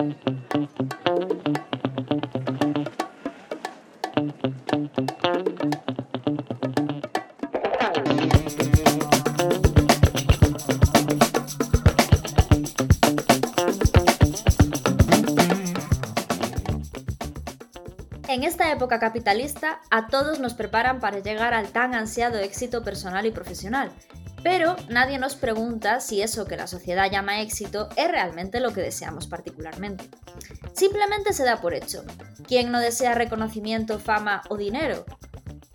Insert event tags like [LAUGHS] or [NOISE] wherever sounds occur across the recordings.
En esta época capitalista, a todos nos preparan para llegar al tan ansiado éxito personal y profesional, pero nadie nos pregunta si eso que la sociedad llama éxito es realmente lo que deseamos particularmente. Simplemente se da por hecho. ¿Quién no desea reconocimiento, fama o dinero?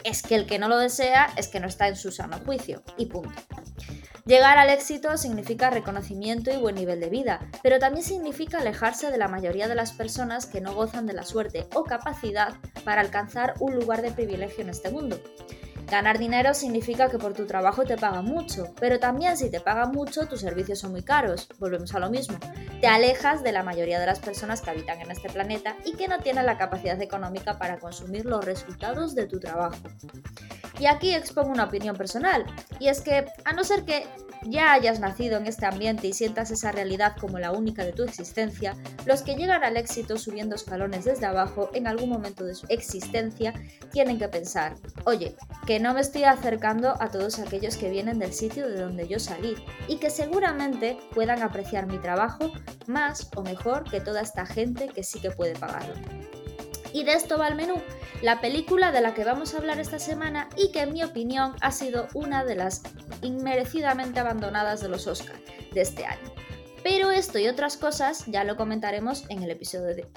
Es que el que no lo desea es que no está en su sano juicio, y punto. Llegar al éxito significa reconocimiento y buen nivel de vida, pero también significa alejarse de la mayoría de las personas que no gozan de la suerte o capacidad para alcanzar un lugar de privilegio en este mundo. Ganar dinero significa que por tu trabajo te pagan mucho, pero también si te pagan mucho tus servicios son muy caros, volvemos a lo mismo. Te alejas de la mayoría de las personas que habitan en este planeta y que no tienen la capacidad económica para consumir los resultados de tu trabajo. Y aquí expongo una opinión personal, y es que a no ser que ya hayas nacido en este ambiente y sientas esa realidad como la única de tu existencia, los que llegan al éxito subiendo escalones desde abajo en algún momento de su existencia tienen que pensar, oye, que no me estoy acercando a todos aquellos que vienen del sitio de donde yo salí y que seguramente puedan apreciar mi trabajo más o mejor que toda esta gente que sí que puede pagarlo. Y de esto va el menú, la película de la que vamos a hablar esta semana y que en mi opinión ha sido una de las inmerecidamente abandonadas de los Oscars de este año. Pero esto y otras cosas ya lo comentaremos en el episodio de,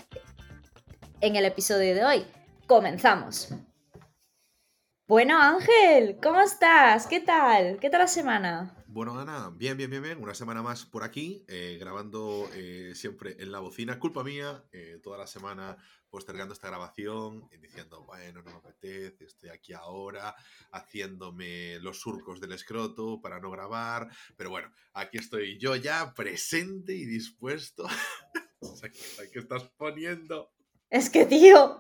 en el episodio de hoy. Comenzamos. Bueno, Ángel, ¿cómo estás? ¿Qué tal? ¿Qué tal la semana? Bueno, Ana, bien, bien, bien, bien. Una semana más por aquí, eh, grabando eh, siempre en la bocina. Culpa mía, eh, toda la semana postergando esta grabación diciendo, bueno, no me apetece, estoy aquí ahora, haciéndome los surcos del escroto para no grabar. Pero bueno, aquí estoy yo ya presente y dispuesto. [LAUGHS] ¿Qué estás poniendo? Es que, tío,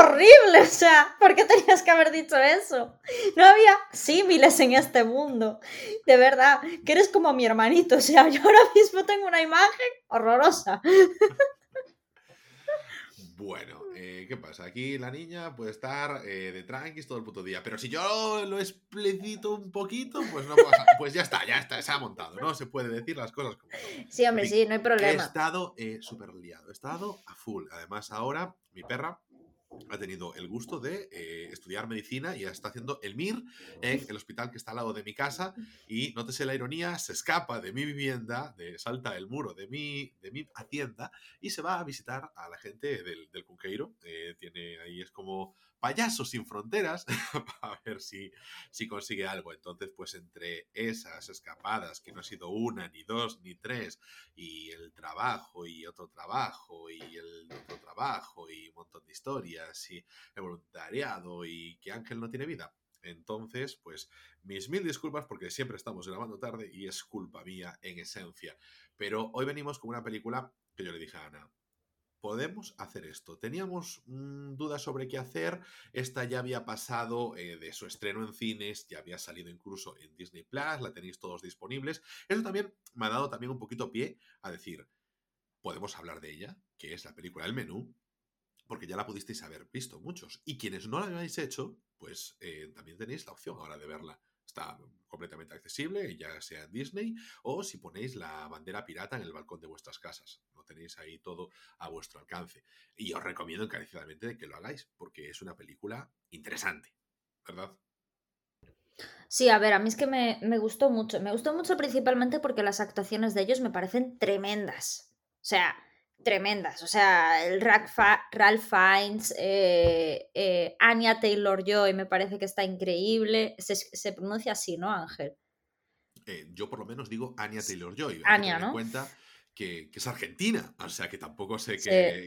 horrible, o sea, ¿por qué tenías que haber dicho eso? No había símiles en este mundo. De verdad, que eres como mi hermanito, o sea, yo ahora mismo tengo una imagen horrorosa. Bueno, eh, ¿qué pasa? Aquí la niña puede estar eh, de tranquis todo el puto día, pero si yo lo explicito un poquito, pues no pasa. Pues ya está, ya está, se ha montado, ¿no? Se puede decir las cosas como Sí, hombre, sí, no hay problema. He estado eh, súper liado, he estado a full. Además, ahora mi perra ha tenido el gusto de eh, estudiar medicina y está haciendo el MIR en el hospital que está al lado de mi casa y nótese la ironía, se escapa de mi vivienda, de, salta el muro de mi, de mi hacienda y se va a visitar a la gente del, del Cunqueiro. Eh, tiene ahí es como payasos sin fronteras [LAUGHS] a ver si, si consigue algo. Entonces, pues entre esas escapadas, que no ha sido una, ni dos, ni tres, y el trabajo, y otro trabajo, y el otro trabajo, y un montón de historias, y el voluntariado, y que Ángel no tiene vida. Entonces, pues mis mil disculpas porque siempre estamos grabando tarde y es culpa mía en esencia. Pero hoy venimos con una película que yo le dije a Ana, podemos hacer esto. Teníamos mm, dudas sobre qué hacer. Esta ya había pasado eh, de su estreno en cines, ya había salido incluso en Disney Plus, la tenéis todos disponibles. Eso también me ha dado también un poquito pie a decir, podemos hablar de ella, que es la película El Menú, porque ya la pudisteis haber visto muchos. Y quienes no la habéis hecho, pues eh, también tenéis la opción ahora de verla. Está completamente accesible, ya sea Disney, o si ponéis la bandera pirata en el balcón de vuestras casas. Lo tenéis ahí todo a vuestro alcance. Y os recomiendo encarecidamente que lo hagáis, porque es una película interesante, ¿verdad? Sí, a ver, a mí es que me, me gustó mucho. Me gustó mucho principalmente porque las actuaciones de ellos me parecen tremendas. O sea, tremendas. O sea, el Ralph Fiennes, eh, eh, Anya Taylor Joy me parece que está increíble. Se, pronuncia así, ¿no, Ángel? Eh, yo por lo menos digo Anya Taylor Joy. Anya, ¿no? cuenta que, es argentina, o sea que tampoco sé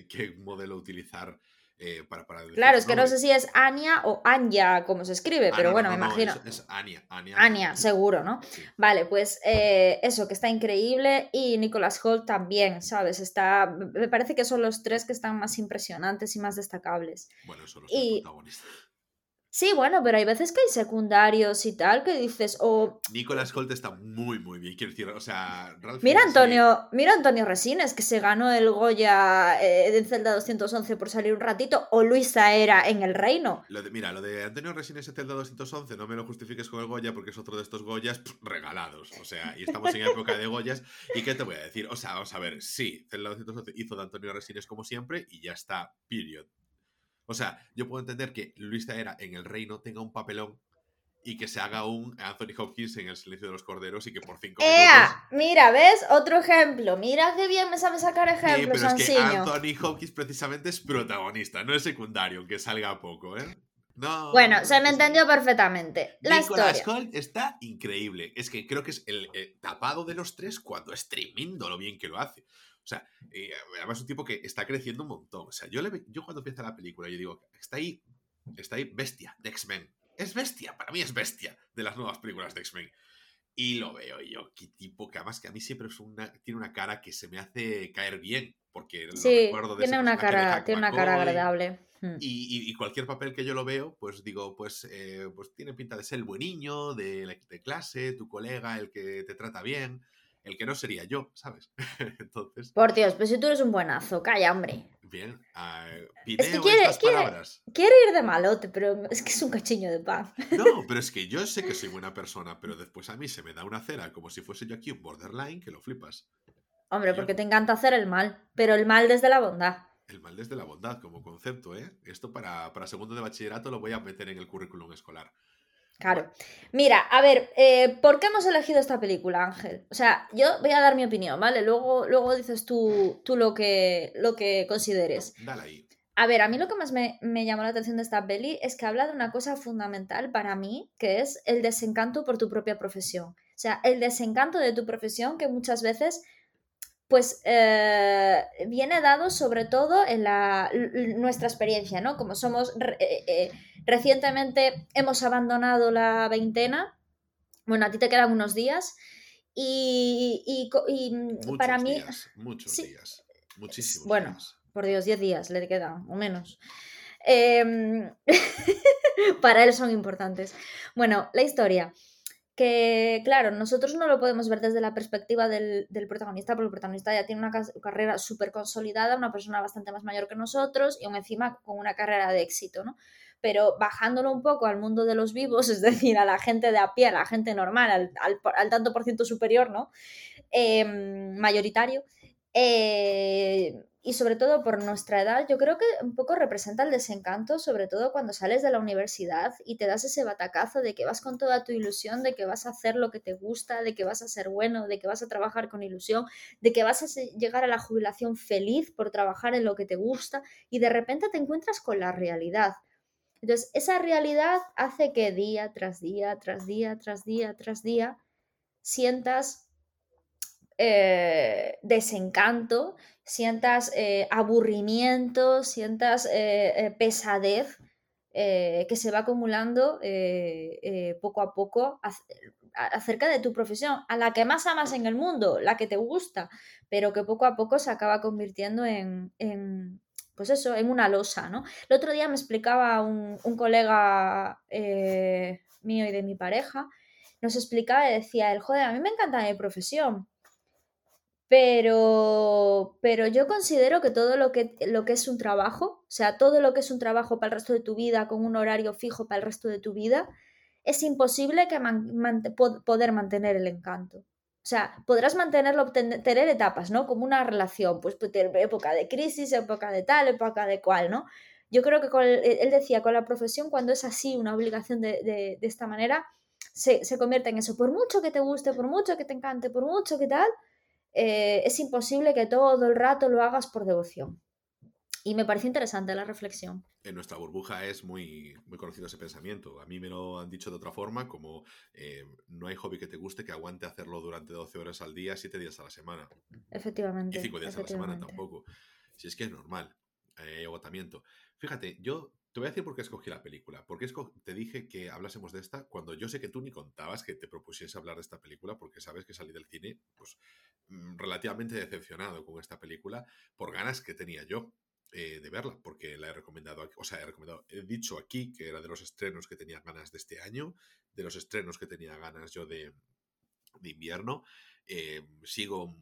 qué modelo utilizar eh, para, claro, es que no sé si es Anya o Anya, como se escribe, pero bueno, me imagino. Es, Anya, Anya. seguro, ¿no? Vale, pues eh, eso, que está increíble. Y Nicholas Holt también, ¿sabes? Está. Me parece que son los tres que están más impresionantes y más destacables. Bueno, son los y... protagonistas. Sí, bueno, pero hay veces que hay secundarios y tal que dices, o... Nicolas Holt está muy, muy bien, quiero decir, o sea... Ralph mira Antonio, mira Antonio Resines, que se ganó el Goya eh, de Zelda 211 por salir un ratito, o Luisa era en El Reino. Lo de, mira, lo de Antonio Resines en Zelda 211, no me lo justifiques con el Goya porque es otro de estos Goyas regalados, o sea, y estamos en época de Goyas, ¿y qué te voy a decir? O sea, vamos a ver, sí, Zelda 211 hizo de Antonio Resines como siempre y ya está, period. O sea, yo puedo entender que Luis Taera en El Reino tenga un papelón y que se haga un Anthony Hopkins en El silencio de los corderos y que por cinco ¡Ea! Mira, ¿ves? Otro ejemplo. Mira qué bien me sabe sacar ejemplos, sí, pero es que Anthony Hopkins precisamente es protagonista, no es secundario, aunque salga poco, ¿eh? No, bueno, se me entendió perfectamente. La Nicolas Holt está increíble. Es que creo que es el, tapado de los tres cuando es tremendo lo bien que lo hace. O sea, eh, además es un tipo que está creciendo un montón. O sea, yo, le, yo cuando empieza la película, yo digo, está ahí, está ahí bestia de X-Men. Es bestia, para mí es bestia de las nuevas películas de X-Men. Y lo veo yo, qué tipo, que además que a mí siempre es una, tiene una cara que se me hace caer bien, porque sí, recuerdo de tiene una cara, tiene una cara agradable. Hmm. Y, cualquier papel que yo lo veo, pues digo, pues, eh, pues tiene pinta de ser el buen niño, de, de clase, tu colega, el que te trata bien el que no sería yo, ¿sabes? [LAUGHS] Entonces. Por Dios, pero si tú eres un buenazo, calla, hombre. Bien, uh, es que quiere, estas palabras. Quiere ir de malote, pero es que es un cachiño de pan. No, pero es que yo sé que soy buena persona, pero después a mí se me da una cera como si fuese yo aquí un borderline que lo flipas. Hombre, porque te encanta hacer el mal, pero el mal desde la bondad. El mal desde la bondad como concepto, ¿eh? Esto para, para segundo de bachillerato lo voy a meter en el currículum escolar. Claro. Mira, a ver, eh, ¿por qué hemos elegido esta película, Ángel? O sea, yo voy a dar mi opinión, ¿vale? Luego, luego dices tú, tú lo, que, lo que consideres. Dale ahí. A ver, a mí lo que más me, me, llamó la atención de esta peli es que habla de una cosa fundamental para mí, que es el desencanto por tu propia profesión. O sea, el desencanto de tu profesión que muchas veces pues eh, viene dado sobre todo en la, nuestra experiencia, ¿no? Como somos eh, eh, recientemente hemos abandonado la veintena, bueno, a ti te quedan unos días y, y, para mí... muchos días, muchísimos. Bueno, por Dios, diez días le quedan, o menos. Em, [LAUGHS] para él son importantes. Bueno, la historia que, claro, nosotros no lo podemos ver desde la perspectiva del, protagonista, porque el protagonista ya tiene una carrera súper consolidada, una persona bastante más mayor que nosotros y encima con una carrera de éxito, ¿no? Pero bajándolo un poco al mundo de los vivos, [LAUGHS] es decir, a la gente de a pie, a la gente normal, al, tanto por ciento superior, ¿no? Em, mayoritario, eh, y sobre todo por nuestra edad, yo creo que un poco representa el desencanto, sobre todo cuando sales de la universidad y te das ese batacazo de que vas con toda tu ilusión, de que vas a hacer lo que te gusta, de que vas a ser bueno, de que vas a trabajar con ilusión, de que vas a llegar a la jubilación feliz por trabajar en lo que te gusta y de repente te encuentras con la realidad. Entonces, esa realidad hace que día tras día, tras día, tras día, tras día, sientas eh, desencanto, sientas eh, aburrimiento, sientas eh, pesadez que se va acumulando poco a poco acerca de tu profesión, a la que más amas en el mundo, la que te gusta, pero que poco a poco se acaba convirtiendo en, pues eso, en una losa, ¿no? El otro día me explicaba un, un colega mío y de mi pareja, nos explicaba y decía, el joder, a mí me encanta mi profesión, pero, pero yo considero que todo lo que, lo que es un trabajo, o sea, todo lo que es un trabajo para el resto de tu vida, con un horario fijo para el resto de tu vida, es imposible que poder mantener el encanto. O sea, podrás mantenerlo, tener etapas, ¿no? Como una relación, pues, pues época de crisis, época de tal, época de cual, ¿no? Yo creo que con él decía, con la profesión, cuando es así, una obligación de, de, de esta manera, se, se convierte en eso. Por mucho que te guste, por mucho que te encante, por mucho que tal, eh, es imposible que todo el rato lo hagas por devoción. Y me parece interesante la reflexión. En nuestra burbuja es muy, muy conocido ese pensamiento. A mí me lo han dicho de otra forma, como eh, no hay hobby que te guste que aguante hacerlo durante 12 horas al día, 7 días a la semana. Efectivamente. Y 5 días a la semana tampoco. Si es que es normal, hay agotamiento. Fíjate, yo te voy a decir por qué escogí la película. Porque te dije que hablásemos de esta cuando yo sé que tú ni contabas que te propusiese hablar de esta película porque sabes que salí del cine pues mm, relativamente decepcionado con esta película por ganas que tenía yo. eh, de verla, porque la he recomendado, o sea, he recomendado, he dicho aquí que era de los estrenos que tenía ganas de este año, de los estrenos que tenía ganas yo de, invierno. Eh, sigo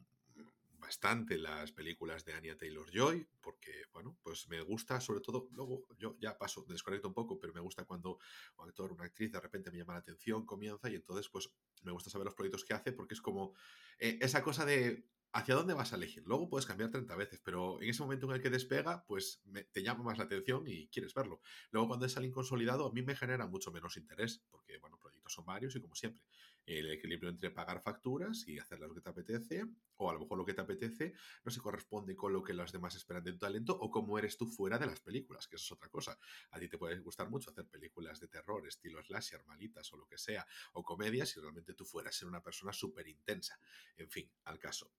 bastante las películas de Anya Taylor Joy, porque, bueno, pues me gusta, sobre todo, luego yo ya paso, desconecto un poco, pero me gusta cuando un actor, una actriz de repente me llama la atención, comienza y entonces, pues me gusta saber los proyectos que hace, porque es como eh, esa cosa de hacia dónde vas a elegir. Luego puedes cambiar 30 veces, pero en ese momento en el que despega, pues te llama más la atención y quieres verlo. Luego cuando es alguien consolidado, a mí me genera mucho menos interés, porque, bueno, proyectos son varios y como siempre, el equilibrio entre pagar facturas y hacer lo que te apetece, o a lo mejor lo que te apetece no se corresponde con lo que los demás esperan de tu talento o cómo eres tú fuera de las películas, que eso es otra cosa. A ti te puede gustar mucho hacer películas de terror, estilo slasher, malitas o lo que sea, o comedias, si realmente tú fueras ser una persona súper intensa. En fin, al caso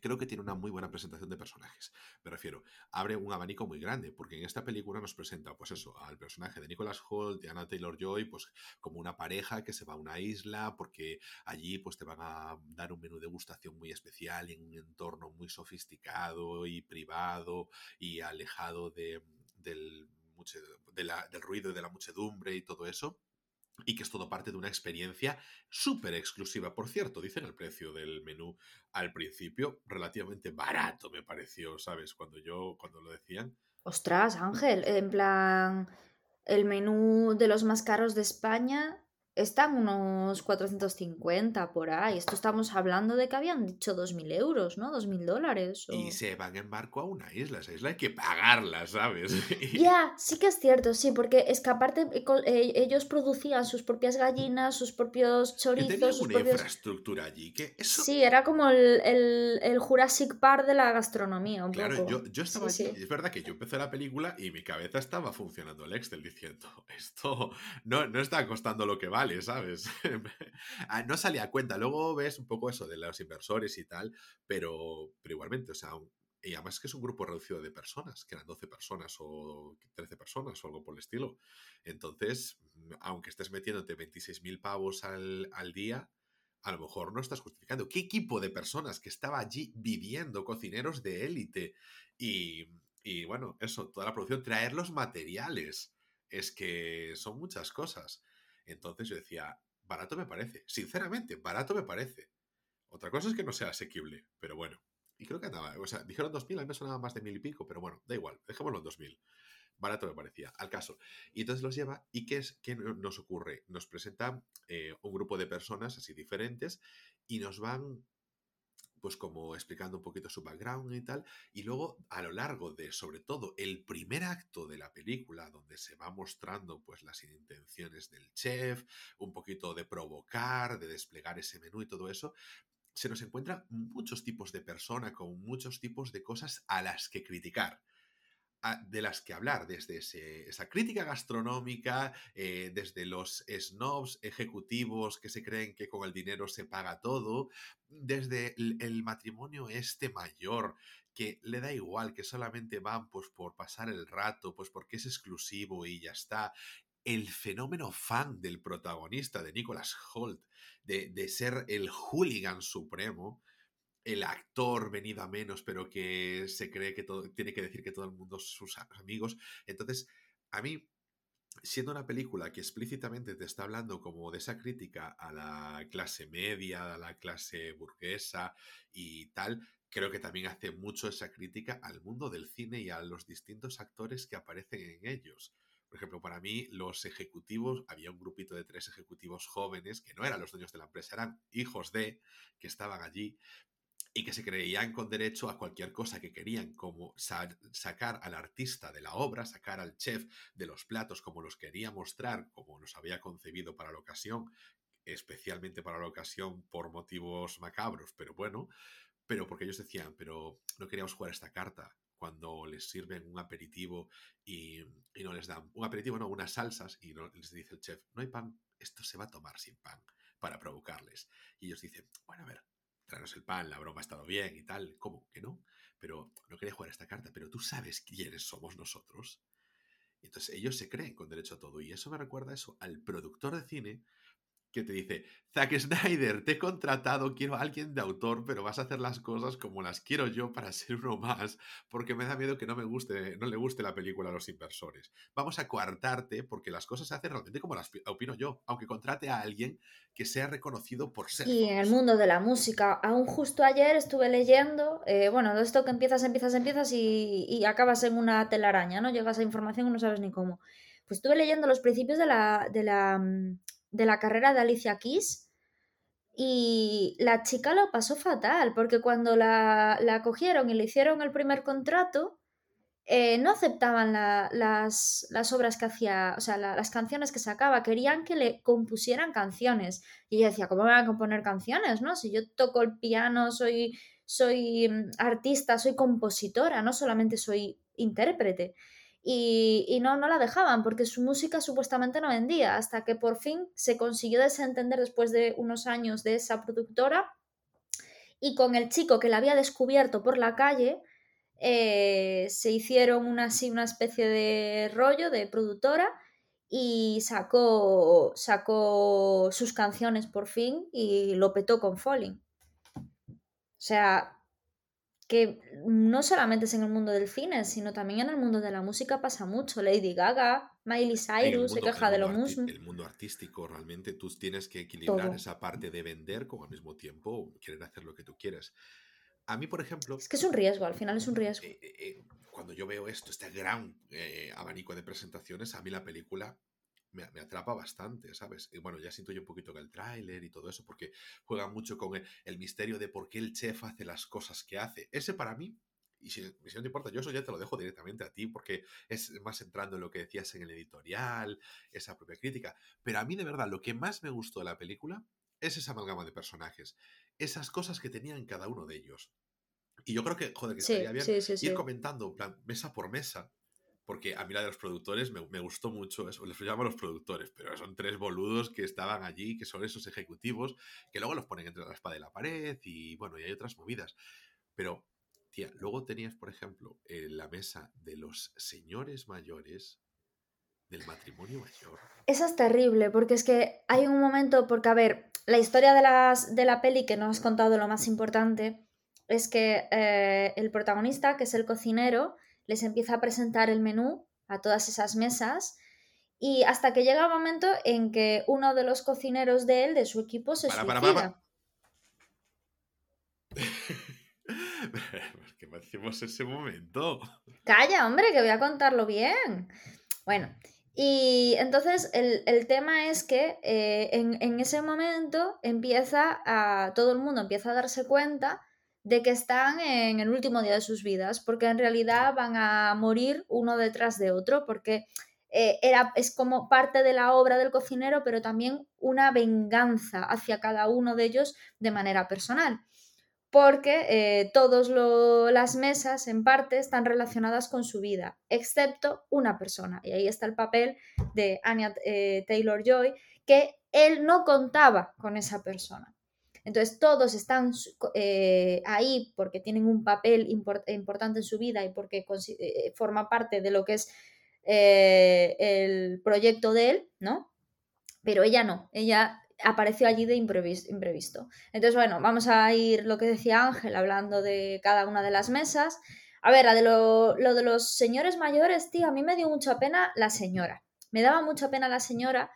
creo que tiene una muy buena presentación de personajes. Me refiero, abre un abanico muy grande, porque en esta película nos presenta, pues eso, al personaje de Nicholas Holt, de Anna Taylor Joy, pues como una pareja que se va a una isla, porque allí pues te van a dar un menú de degustación muy especial en un entorno muy sofisticado y privado y alejado de, del, del ruido y de la muchedumbre y todo eso y que es todo parte de una experiencia súper exclusiva. Por cierto, dicen el precio del menú al principio, relativamente barato me pareció, ¿sabes? Cuando yo, cuando lo decían. Ostras, Ángel, en plan, el menú de los más caros de España están unos 450 por ahí. Esto estamos hablando de que habían dicho 2.000 euros, ¿no? 2.000 dólares. Y se van en barco a una isla. Esa isla hay que pagarla, ¿sabes? [LAUGHS] Ya, sí que es cierto, sí, porque es que aparte eh, eh, ellos producían sus propias gallinas, sus propios chorizos. Sus una infraestructura allí que Sí, era como el, el, Jurassic Park de la gastronomía, un claro, Yo, yo estaba allí. Es verdad que yo empecé la película y mi cabeza estaba funcionando el Excel diciendo, [LAUGHS] esto no, no está costando lo que vale ¿sabes? [LAUGHS] Ah, no salía a cuenta. Luego ves un poco eso de los inversores y tal, pero, pero igualmente, o sea, y además que es un grupo reducido de personas, que eran 12 personas o 13 personas o algo por el estilo. Entonces, mm, aunque estés metiéndote 26.000 pavos al, al día, a lo mejor no estás justificando. ¿Qué equipo de personas que estaba allí viviendo, cocineros de élite? Y, y bueno, eso, toda la producción, traer los materiales. Es que son muchas cosas. Entonces yo decía, barato me parece. Sinceramente, barato me parece. Otra cosa es que no sea asequible, pero bueno. Y creo que andaba, o sea, dijeron 2.000, a mí me sonaba más de mil y pico, pero bueno, da igual, dejémoslo en 2.000. Barato me parecía, al caso. Y entonces los lleva, ¿y qué, es, qué nos ocurre? Nos presenta eh, un grupo de personas así diferentes y nos van pues como explicando un poquito su background y tal, y luego a lo largo de, sobre todo, el primer acto de la película, donde se va mostrando pues las intenciones del chef, un poquito de provocar, de desplegar ese menú y todo eso, se nos encuentran muchos tipos de persona con muchos tipos de cosas a las que criticar de las que hablar, desde esa crítica gastronómica, eh, desde los snobs ejecutivos que se creen que con el dinero se paga todo, desde el, matrimonio este mayor, que le da igual, que solamente van pues por pasar el rato, pues porque es exclusivo y ya está. El fenómeno fan del protagonista, de Nicholas Holt, de, de ser el hooligan supremo, el actor venido a menos, pero que se cree que todo, tiene que decir que todo el mundo sus amigos. Entonces, a mí, siendo una película que explícitamente te está hablando como de esa crítica a la clase media, a la clase burguesa y tal, creo que también hace mucho esa crítica al mundo del cine y a los distintos actores que aparecen en ellos. Por ejemplo, para mí, los ejecutivos, había un grupito de tres ejecutivos jóvenes que no eran los dueños de la empresa, eran hijos de, que estaban allí, y que se creían con derecho a cualquier cosa que querían, como sacar al artista de la obra, sacar al chef de los platos como los quería mostrar, como los había concebido para la ocasión, especialmente para la ocasión por motivos macabros, pero bueno, pero porque ellos decían, pero no queríamos jugar esta carta cuando les sirven un aperitivo y, no les dan un aperitivo, no, unas salsas y no, les dice el chef, no hay pan, esto se va a tomar sin pan para provocarles. Y ellos dicen, bueno, a ver, traernos el pan, la broma ha estado bien y tal, ¿cómo que no? Pero no quería jugar esta carta, pero tú sabes quiénes somos nosotros. Entonces ellos se creen con derecho a todo y eso me recuerda eso al productor de cine que te dice, Zack Snyder, te he contratado, quiero a alguien de autor, pero vas a hacer las cosas como las quiero yo para ser uno más, porque me da miedo que no me guste, no le guste la película a los inversores. Vamos a coartarte porque las cosas se hacen realmente como las opino yo, aunque contrate a alguien que sea reconocido por ser. Y en el mundo de la música, aún justo ayer estuve leyendo, eh, bueno, de esto que empiezas, empiezas, empiezas y, y acabas en una telaraña, ¿no? Llegas a información y no sabes ni cómo. Pues estuve leyendo los principios de la, de la mm, de la carrera de Alicia Keys y la chica lo pasó fatal porque cuando la, la cogieron y le hicieron el primer contrato, eh, no aceptaban las, las, obras que hacía, o sea, las canciones que sacaba, querían que le compusieran canciones. Y ella decía, ¿cómo me van a componer canciones? ¿no? Si yo toco el piano, soy, soy mm, artista, soy compositora, no solamente soy intérprete y, no, no la dejaban porque su música supuestamente no vendía, hasta que por fin se consiguió desentender después de unos años de esa productora y con el chico que la había descubierto por la calle, eh, se hicieron una, así, una especie de rollo de productora y sacó, sacó sus canciones por fin y lo petó con Falling. O sea, que no solamente es en el mundo del cine, sino también en el mundo de la música pasa mucho. Lady Gaga, Miley Cyrus se queja de lo mismo. El mundo artístico, realmente tú tienes que equilibrar esa parte de vender con al mismo tiempo querer hacer lo que tú quieres. A mí, por ejemplo... Es que es un riesgo, al final es un riesgo. Eh, eh, eh, cuando yo veo esto, este gran abanico de presentaciones, a mí la película me, atrapa bastante, ¿sabes? Y bueno, ya siento yo un poquito que el tráiler y todo eso, porque juega mucho con el, misterio de por qué el chef hace las cosas que hace. Ese para mí, y si, no te importa, yo eso ya te lo dejo directamente a ti, porque es más entrando en lo que decías en el editorial, esa propia crítica. Pero a mí, de verdad, lo que más me gustó de la película es esa amalgama de personajes, esas cosas que tenían cada uno de ellos. Y yo creo que, joder, que estaría bien ir comentando, en plan, mesa por mesa, porque a mí la de los productores me, gustó mucho eso, les llamo los productores, pero son tres boludos que estaban allí, que son esos ejecutivos, que luego los ponen entre la espada y la pared y bueno, y hay otras movidas. Pero, tía, luego tenías, por ejemplo, en la mesa de los señores mayores del matrimonio mayor. Esa es terrible, porque es que hay un momento, porque a ver, la historia de, las, de la peli que no has contado lo más importante es que eh, el protagonista, que es el cocinero, les empieza a presentar el menú a todas esas mesas y hasta que llega el momento en que uno de los cocineros de él, de su equipo, se para, suicida. Para, [LAUGHS] ¿Qué decimos ese momento? Calla, hombre, que voy a contarlo bien. Bueno, y entonces el, tema es que eh, en, en, ese momento empieza a. todo el mundo empieza a darse cuenta de que están en el último día de sus vidas, porque en realidad van a morir uno detrás de otro, porque eh, era, es como parte de la obra del cocinero, pero también una venganza hacia cada uno de ellos de manera personal, porque eh, todas las mesas en parte están relacionadas con su vida, excepto una persona, y ahí está el papel de Anya eh, Taylor Joy, que él no contaba con esa persona. Entonces todos están eh, ahí porque tienen un papel importante en su vida y porque eh, forma parte de lo que es eh, el proyecto de él, ¿no? Pero ella no, ella apareció allí de imprevisto. Entonces, bueno, vamos a ir lo que decía Ángel hablando de cada una de las mesas. A ver, de lo, lo de los señores mayores, tío, a mí me dio mucha pena la señora. Me daba mucha pena la señora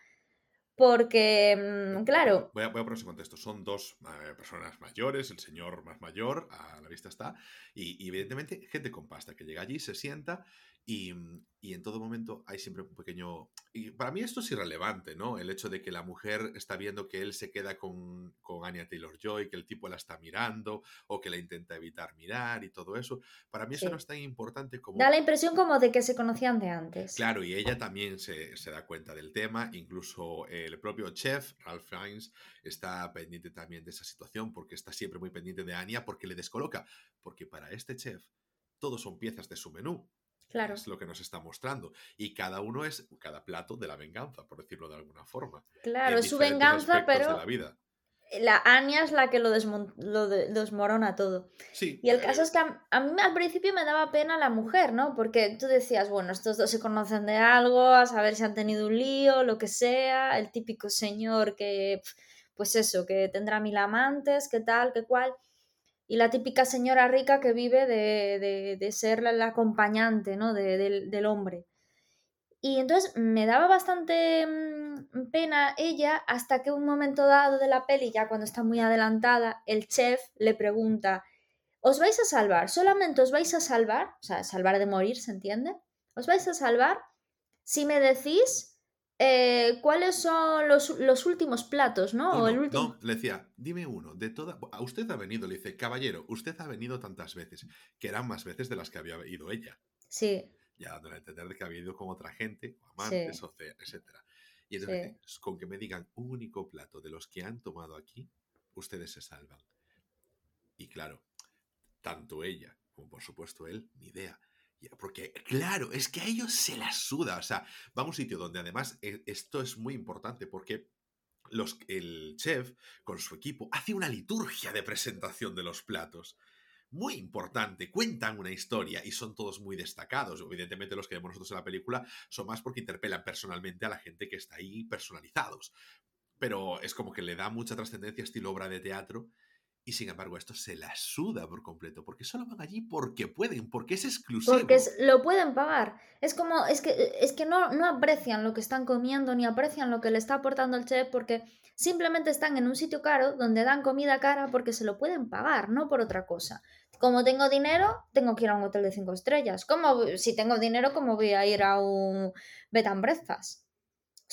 porque, mm, claro. Voy a, voy a poner contexto. Son dos eh, personas mayores, el señor más mayor, a la vista está, y, y, evidentemente gente con pasta que llega allí, se sienta y, y, en todo momento hay siempre un pequeño... Y para mí esto es irrelevante, ¿no? El hecho de que la mujer está viendo que él se queda con, con Anya Taylor-Joy, que el tipo la está mirando o que la intenta evitar mirar y todo eso. Para mí eso no es tan importante como... Da la impresión como de que se conocían de antes. Claro, y ella también se, se da cuenta del tema. Incluso el propio chef, Ralph Fiennes, está pendiente también de esa situación porque está siempre muy pendiente de Anya porque le descoloca. Porque para este chef todos son piezas de su menú es lo que nos está mostrando. Y cada uno es cada plato de la venganza, por decirlo de alguna forma. Claro, es su venganza, pero. la Anya es la que lo, lo desmorona todo. Sí. Y el caso es que a, mí al principio me daba pena la mujer, ¿no? Porque tú decías, bueno, estos dos se conocen de algo, a saber si han tenido un lío, lo que sea, el típico señor que, pues eso, que tendrá mil amantes, qué tal, qué cual. Y la típica señora rica que vive de, de, ser la, acompañante, ¿no? del hombre. Y entonces me daba bastante mm, pena ella hasta que un momento dado de la peli, ya cuando está muy adelantada, el chef le pregunta, ¿os vais a salvar? ¿Solamente os vais a salvar? O sea, salvar de morir, ¿se entiende? ¿Os vais a salvar si me decís eh, cuáles son los, últimos platos, ¿no? el último... No, le decía, dime uno, de toda... A usted ha venido, le dice, caballero, usted ha venido tantas veces, que eran más veces de las que había ido ella. Sí ya dándole a entender que había ido con otra gente, amantes, etc. Y entonces, con que me digan un único plato de los que han tomado aquí, ustedes se salvan. Y claro, tanto ella como por supuesto él, ni idea. Porque, claro, es que a ellos se la suda. O sea, vamos a un sitio donde además e, esto es muy importante porque los, el chef con su equipo hace una liturgia de presentación de los platos muy importante, cuentan una historia y son todos muy destacados. Evidentemente los que vemos nosotros en la película son más porque interpelan personalmente a la gente que está ahí personalizados. Pero es como que le da mucha trascendencia estilo obra de teatro y sin embargo esto se la suda por completo, porque solo van allí porque pueden, porque es exclusivo. Porque lo pueden pagar. Es como, es que, es que no, no aprecian lo que están comiendo, ni aprecian lo que le está aportando el chef, porque simplemente están en un sitio caro donde dan comida cara porque se lo pueden pagar, no por otra cosa. Como tengo dinero, tengo que ir a un hotel de cinco estrellas. Como si tengo dinero, ¿cómo voy a ir a un bed and breakfast?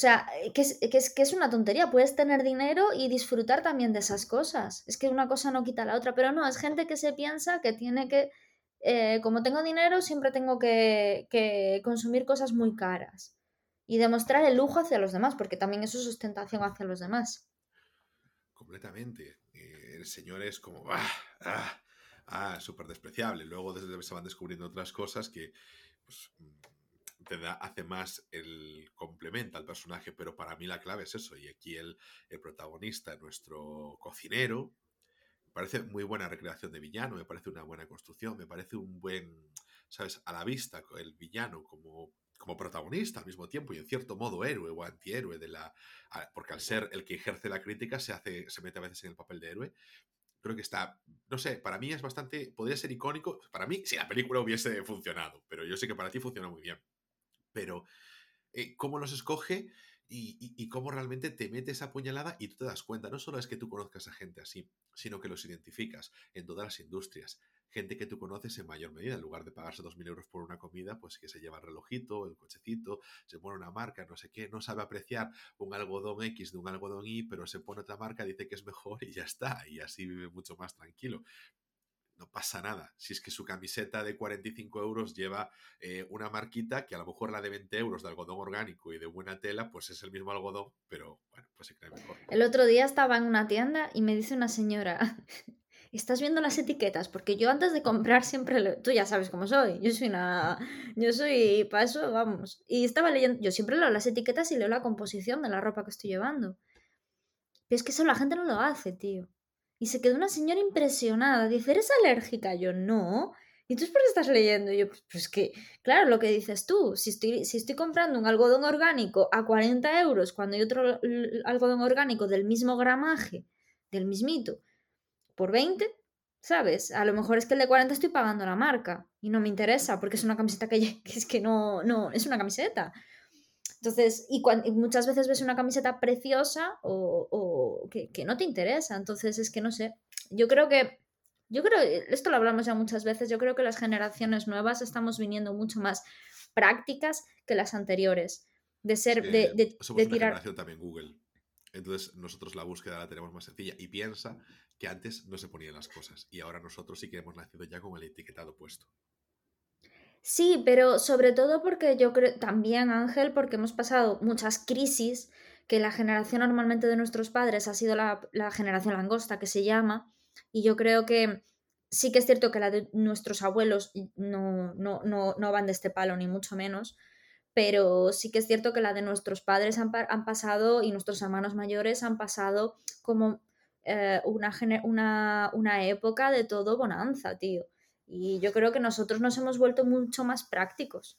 O sea, que es, que, es, que es una tontería. Puedes tener dinero y disfrutar también de esas cosas. Es que una cosa no quita la otra. Pero no, es gente que se piensa que tiene que. Eh, como tengo dinero, siempre tengo que, que consumir cosas muy caras. Y demostrar el lujo hacia los demás, porque también eso es ostentación hacia los demás. Completamente. Eh, el señor es como. ¡ah! ¡ah! ah, súper despreciable. Luego se van descubriendo otras cosas que pues, te da, hace más el complementa al personaje, pero para mí la clave es eso. Y aquí el, el protagonista, nuestro cocinero, me parece muy buena recreación de villano, me parece una buena construcción, me parece un buen, ¿sabes? A la vista, el villano como, como protagonista al mismo tiempo y en cierto modo héroe o antihéroe de la... Porque al ser el que ejerce la crítica se, hace, se mete a veces en el papel de héroe, creo que está, no sé, para mí es bastante, podría ser icónico, para mí si la película hubiese funcionado, pero yo sé que para ti funciona muy bien. Pero eh, cómo los escoge y, cómo realmente te mete esa puñalada y tú te das cuenta, no solo es que tú conozcas a gente así, sino que los identificas en todas las industrias. Gente que tú conoces en mayor medida, en lugar de pagarse 2.000 euros por una comida, pues que se lleva el relojito, el cochecito, se pone una marca, no sé qué, no sabe apreciar un algodón X de un algodón Y, pero se pone otra marca, dice que es mejor y ya está, y así vive mucho más tranquilo no pasa nada. Si es que su camiseta de 45 euros lleva eh, una marquita que a lo mejor la de 20 euros de algodón orgánico y de buena tela, pues es el mismo algodón, pero bueno, pues se cree mejor. El otro día estaba en una tienda y me dice una señora, [LAUGHS] ¿estás viendo las etiquetas? Porque yo antes de comprar siempre, tú ya sabes cómo soy, yo soy una, yo soy paso, vamos. Y estaba leyendo, yo siempre leo las etiquetas y leo la composición de la ropa que estoy llevando. Pero es que eso la gente no lo hace, tío. Y se quedó una señora impresionada. Dice, ¿eres alérgica? Yo, no. ¿Y tú por qué estás leyendo? yo, pues que, claro, lo que dices tú, si estoy, si estoy comprando un algodón orgánico a 40 euros cuando hay otro algodón orgánico del mismo gramaje, del mismito, por 20, ¿sabes? A lo mejor es que el de 40 estoy pagando la marca y no me interesa porque es una camiseta que, [LAUGHS] que es que no, no, es una camiseta. Entonces, y, muchas veces ves una camiseta preciosa o, que, no te interesa. Entonces, es que no sé. Yo creo que, yo creo, esto lo hablamos ya muchas veces, yo creo que las generaciones nuevas estamos viniendo mucho más prácticas que las anteriores. De ser, de, de, somos una generación también Google. Entonces, nosotros la búsqueda la tenemos más sencilla. Y piensa que antes no se ponían las cosas. Y ahora nosotros sí que hemos nacido ya con el etiquetado puesto. Sí, pero sobre todo porque yo creo también, Ángel, porque hemos pasado muchas crisis, que la generación normalmente de nuestros padres ha sido la, generación langosta, que se llama, y yo creo que sí que es cierto que la de nuestros abuelos no, no, no, no van de este palo, ni mucho menos, pero sí que es cierto que la de nuestros padres han, han pasado y nuestros hermanos mayores han pasado como eh, una, una, una época de todo bonanza, tío. Y yo creo que nosotros nos hemos vuelto mucho más prácticos.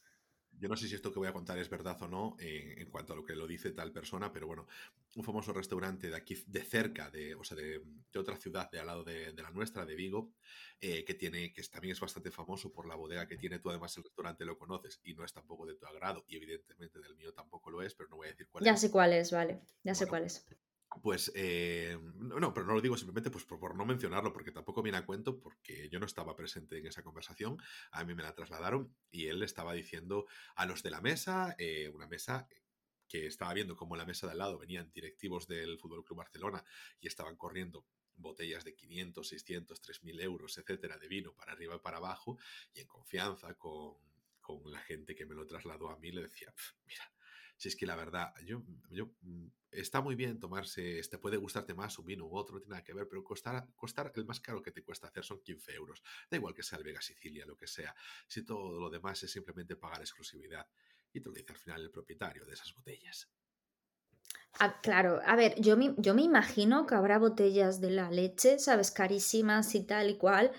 Yo no sé si esto que voy a contar es verdad o no eh, en cuanto a lo que lo dice tal persona, pero bueno, un famoso restaurante de aquí, de cerca, de, o sea, de, otra ciudad de al lado de, la nuestra, de Vigo, eh, que tiene, que también es bastante famoso por la bodega que tiene. Tú además el restaurante lo conoces y no es tampoco de tu agrado, y evidentemente del mío tampoco lo es, pero no voy a decir cuál es. Ya sé cuál es, vale, ya sé cuál es. Pues, eh, no, pero no lo digo simplemente pues, por, no mencionarlo, porque tampoco viene a cuento, porque yo no estaba presente en esa conversación, a mí me la trasladaron y él estaba diciendo a los de la mesa, eh, una mesa que estaba viendo cómo en la mesa de al lado venían directivos del Fútbol Club Barcelona y estaban corriendo botellas de 500, 600, 3000 euros, etcétera, de vino para arriba y para abajo, y en confianza con, con la gente que me lo trasladó a mí, le decía, mira, si es que la verdad, yo, yo mm, está muy bien tomarse, este puede gustarte más un vino u otro, no tiene nada que ver, pero costar, el más caro que te cuesta hacer son 15 euros. Da igual que sea el Vega Sicilia, lo que sea. Si todo lo demás es simplemente pagar exclusividad. Y te lo dice al final el propietario de esas botellas. Ah, claro, a ver, yo me, yo me imagino que habrá botellas de la leche, ¿sabes? Carísimas y tal y cual.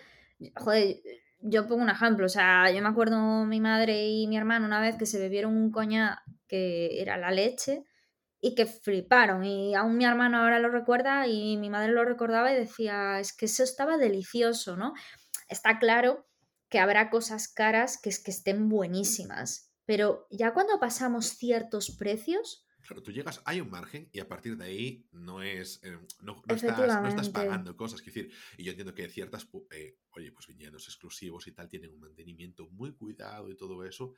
Joder, yo pongo un ejemplo, o sea, yo me acuerdo mi madre y mi hermano una vez que se bebieron un coña que era la leche y que fliparon. Y aún mi hermano ahora lo recuerda y mi madre lo recordaba y decía, es que eso estaba delicioso, ¿no? Está claro que habrá cosas caras que es que estén buenísimas, pero ya cuando pasamos ciertos precios... Claro, tú llegas, hay un margen y a partir de ahí no es, eh, no, estás, pagando cosas. Es decir, y yo entiendo que ciertas, eh, oye, pues viñedos exclusivos y tal tienen un mantenimiento muy cuidado y todo eso,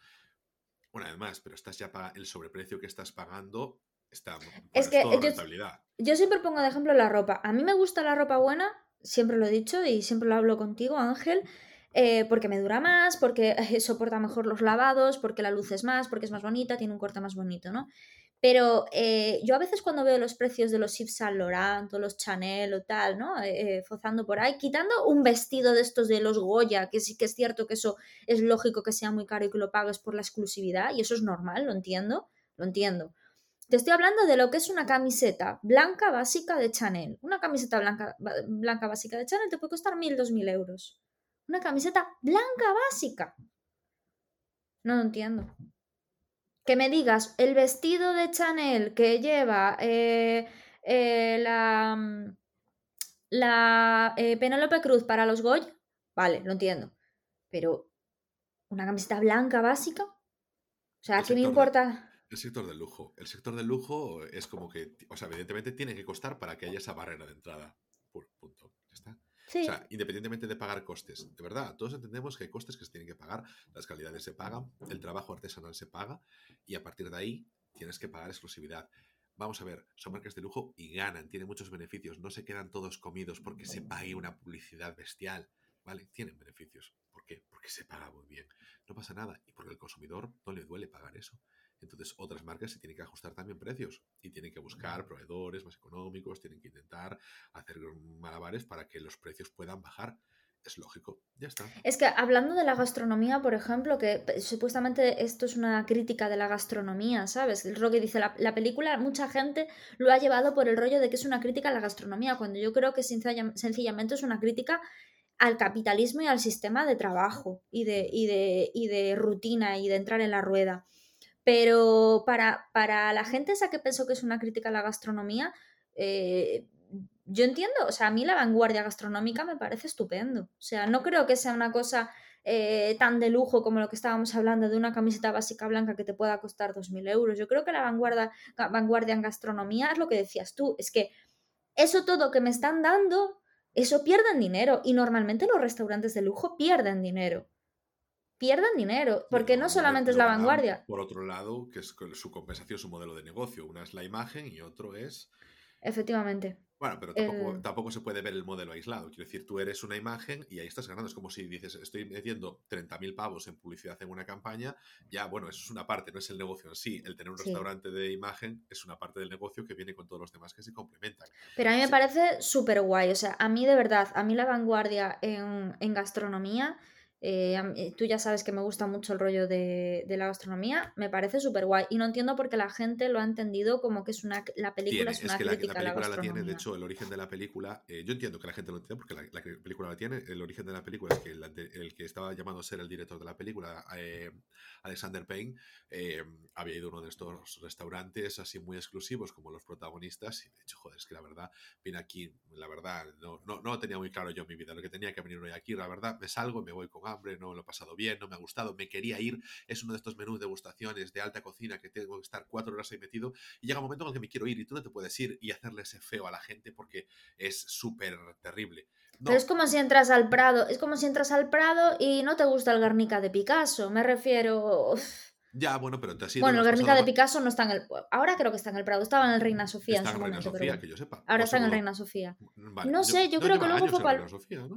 una vez más, pero estás ya el sobreprecio que estás pagando está es que yo, yo, siempre pongo de ejemplo la ropa. A mí me gusta la ropa buena, siempre lo he dicho y siempre lo hablo contigo, Ángel, eh, porque me dura más, porque soporta mejor los lavados, porque la luz es más, porque es más bonita, tiene un corte más bonito, ¿no? Pero eh, yo a veces cuando veo los precios de los Yves Saint Laurent o los Chanel o tal, ¿no? Eh, eh, fozando por ahí, quitando un vestido de estos de los Goya, que sí que es cierto que eso es lógico que sea muy caro y que lo pagues por la exclusividad, y eso es normal, lo entiendo, lo entiendo. Te estoy hablando de lo que es una camiseta blanca básica de Chanel. Una camiseta blanca, blanca básica de Chanel te puede costar mil, dos mil euros. Una camiseta blanca básica. No lo entiendo que me digas el vestido de Chanel que lleva eh, eh, la, mm, la eh, Penélope Cruz para los Goy, vale, lo entiendo. Pero, ¿una camiseta blanca básica? O sea, ¿qué me importa? el sector del lujo. El sector del lujo es como que, o sea, evidentemente tiene que costar para que haya esa barrera de entrada. Punto. ¿Ya está? O sea, independientemente de pagar costes, de verdad, todos entendemos que hay costes que se tienen que pagar, las calidades se pagan, el trabajo artesanal se paga y a partir de ahí tienes que pagar exclusividad. Vamos a ver, son marcas de lujo y ganan, tienen muchos beneficios, no se quedan todos comidos porque se pague una publicidad bestial, ¿vale? Tienen beneficios. ¿Por qué? Porque se paga muy bien. No pasa nada y porque al consumidor no le duele pagar eso. Entonces, otras marcas se tienen que ajustar también precios y tienen que buscar proveedores más económicos, tienen que intentar hacer malabares para que los precios puedan bajar. Es lógico, ya está. Es que hablando de la gastronomía, por ejemplo, que supuestamente esto es una crítica de la gastronomía, ¿sabes? El que dice la, película, mucha gente lo ha llevado por el rollo de que es una crítica a la gastronomía, cuando yo creo que sencillamente es una crítica al capitalismo y al sistema de trabajo y de, y de, y de rutina y de entrar en la rueda. Pero para, para la gente esa que pensó que es una crítica a la gastronomía, eh, yo entiendo, o sea, a mí la vanguardia gastronómica me parece estupendo. O sea, no creo que sea una cosa eh, tan de lujo como lo que estábamos hablando de una camiseta básica blanca que te pueda costar 2.000 euros. Yo creo que la vanguardia, vanguardia en gastronomía es lo que decías tú, es que eso todo que me están dando, eso pierden dinero y normalmente los restaurantes de lujo pierden dinero pierden dinero, porque no solamente es la vanguardia. Por otro lado, que es su compensación, su modelo de negocio. Una es la imagen y otro es... Efectivamente. Bueno, pero tampoco, se puede ver el modelo aislado. Quiero decir, tú eres una imagen y ahí estás ganando. Es como si dices, estoy metiendo 30.000 pavos en publicidad en una campaña. Ya, bueno, eso es una parte, no es el negocio en sí. El tener un restaurante de imagen es una parte del negocio que viene con todos los demás que se complementan. Pero a mí me parece súper guay. O sea, a mí de verdad, a mí la vanguardia en, en gastronomía eh, eh, tú ya sabes que me gusta mucho el rollo de, la gastronomía, me parece súper guay. Y no entiendo por qué la gente lo ha entendido como que es una la película es una crítica la, película la, tiene, de hecho, el origen de la película, eh, yo entiendo que la gente lo entiende porque la, película la tiene, el origen de la película es que el, que estaba llamado a ser el director de la película, Alexander Payne, había ido a uno de estos restaurantes así muy exclusivos como los protagonistas y de hecho, joder, es que la verdad, vine aquí, la verdad, no, no, no tenía muy claro yo en mi vida lo que tenía que venir hoy aquí, la verdad, me salgo y me voy con hambre, no lo he pasado bien, no me ha gustado, me quería ir. Es uno de estos menús de degustaciones de alta cocina que tengo que estar cuatro horas ahí metido y llega un momento en el que me quiero ir y tú no te puedes ir y hacerle ese feo a la gente porque es súper terrible. Es como si entras al Prado, es como si entras al Prado y no te gusta el Guernica de Picasso, me refiero... Ya, bueno, pero te has Bueno, el Guernica de Picasso no está en el. Ahora creo que está en el Prado. Estaba en el Reina Sofía en su Reina Sofía, que yo sepa. Ahora está en el Reina Sofía. no sé, yo, creo que luego fue para.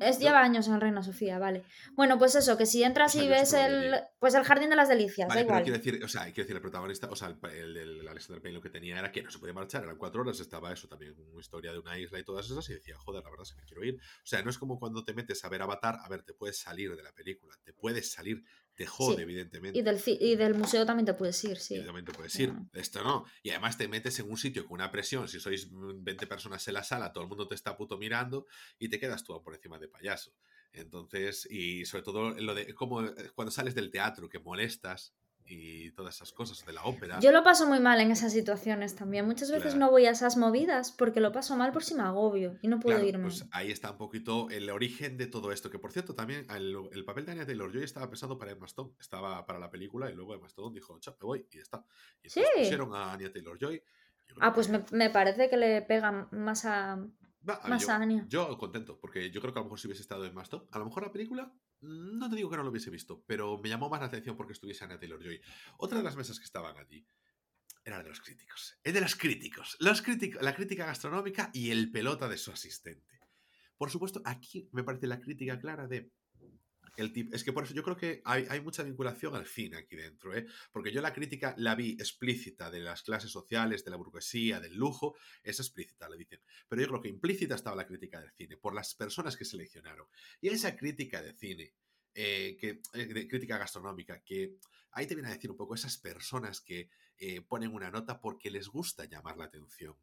Es, lleva años en el Reina Sofía, vale. Bueno, pues eso, que si entras y ves el. Pues el Jardín de las Delicias, da igual. Quiero decir, o sea, quiero decir, el protagonista, o sea, el, el, Alexander Payne lo que tenía era que no se podía marchar, eran cuatro horas, estaba eso también, una historia de una isla y todas esas, y decía, joder, la verdad es que me quiero ir. O sea, no es como cuando te metes a ver Avatar, a ver, te puedes salir de la película, te puedes salir te jode, evidentemente. Y del, y del museo también te puedes ir, sí. también te puedes ir. Esto no. Y además te metes en un sitio con una presión. Si sois 20 personas en la sala, todo el mundo te está puto mirando y te quedas tú por encima de payaso. Entonces, y sobre todo lo de como eh, cuando sales del teatro, que molestas, y todas esas cosas de la ópera. Yo lo paso muy mal en esas situaciones también. Muchas veces no voy a esas movidas porque lo paso mal por si me agobio y no puedo irme. Pues ahí está un poquito el origen de todo esto. Que por cierto, también el, papel de Anya Taylor Joy estaba pensado para Emma Stone. Estaba para la película y luego Emma Stone dijo, chao, me voy y ya está. Y ¿Sí? pusieron a Anya Taylor Joy. Ah, pues me, me, parece que le pega más a, más yo, a Anya. Yo contento, porque yo creo que a lo mejor si hubiese estado en Emma Stone, a lo mejor la película no te digo que no lo hubiese visto, pero me llamó más la atención porque estuviese Anna Taylor Joy. Otra de las mesas que estaban allí era de los críticos. Es de los críticos. Los críticos, la crítica gastronómica y el pelota de su asistente. Por supuesto, aquí me parece la crítica clara de es que por eso yo creo que hay, mucha vinculación al cine aquí dentro, ¿eh? porque yo la crítica la vi explícita de las clases sociales, de la burguesía, del lujo, es explícita, le dicen. Pero yo creo que implícita estaba la crítica del cine, por las personas que seleccionaron. Y esa crítica de cine, eh, que, eh, de crítica gastronómica, que ahí te viene a decir un poco esas personas que eh, ponen una nota porque les gusta llamar la atención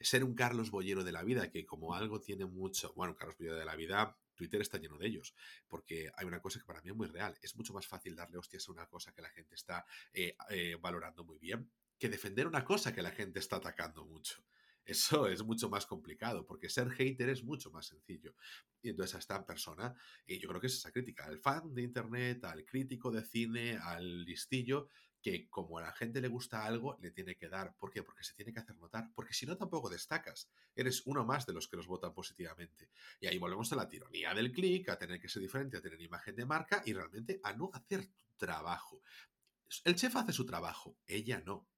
ser un Carlos Bollero de la vida, que como algo tiene mucho, bueno, Carlos Bollero de la vida Twitter está lleno de ellos, porque hay una cosa que para mí es muy real. Es mucho más fácil darle hostias a una cosa que la gente está eh, eh, valorando muy bien que defender una cosa que la gente está atacando mucho. Eso es mucho más complicado, porque ser hater es mucho más sencillo. Y entonces a esta persona, y yo creo que es esa crítica, al fan de Internet, al crítico de cine, al listillo, que como a la gente le gusta algo, le tiene que dar. ¿Por qué? Porque se tiene que hacer notar. Porque si no, tampoco destacas. Eres uno más de los que los votan positivamente. Y ahí volvemos a la tironía del clic, a tener que ser diferente, a tener imagen de marca y realmente a no hacer tu trabajo. El chef hace su trabajo, ella no.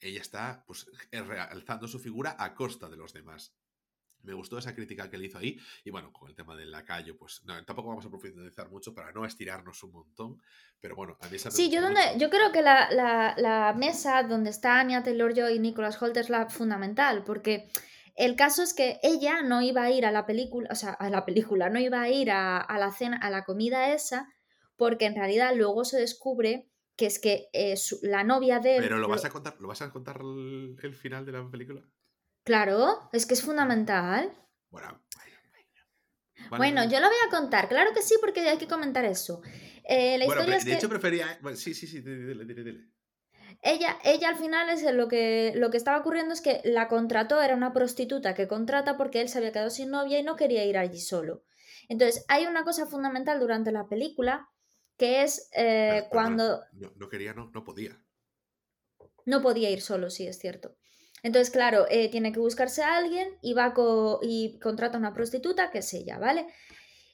Ella está pues, realzando su figura a costa de los demás. Me gustó esa crítica que le hizo ahí. Y bueno, con el tema del lacayo, pues tampoco vamos a profundizar mucho para no estirarnos un montón. Pero bueno, a mí esa Sí, yo, donde, yo creo que la, la, mesa donde está Anya Taylor Joy y Nicholas Holt es la fundamental, porque el caso es que ella no iba a ir a la película, o sea, a la película, no iba a ir a, la cena, a la comida esa, porque en realidad luego se descubre que es que eh, la novia de Pero lo vas a contar, ¿lo vas a contar el final de la película? Claro, es que es fundamental. Bueno, bueno, yo lo voy a contar, claro que sí, porque hay que comentar eso. Eh, la bueno, historia de hecho prefería... sí, sí, sí, dile, dile, dile. Ella, ella al final es lo que, lo que estaba ocurriendo es que la contrató, era una prostituta que contrata porque él se había quedado sin novia y no quería ir allí solo. Entonces, hay una cosa fundamental durante la película que es eh, cuando... No, no, quería, no, no podía. No podía ir solo, sí, es cierto. Entonces, claro, eh, tiene que buscarse a alguien y va y contrata a una prostituta, que es ella, ¿vale?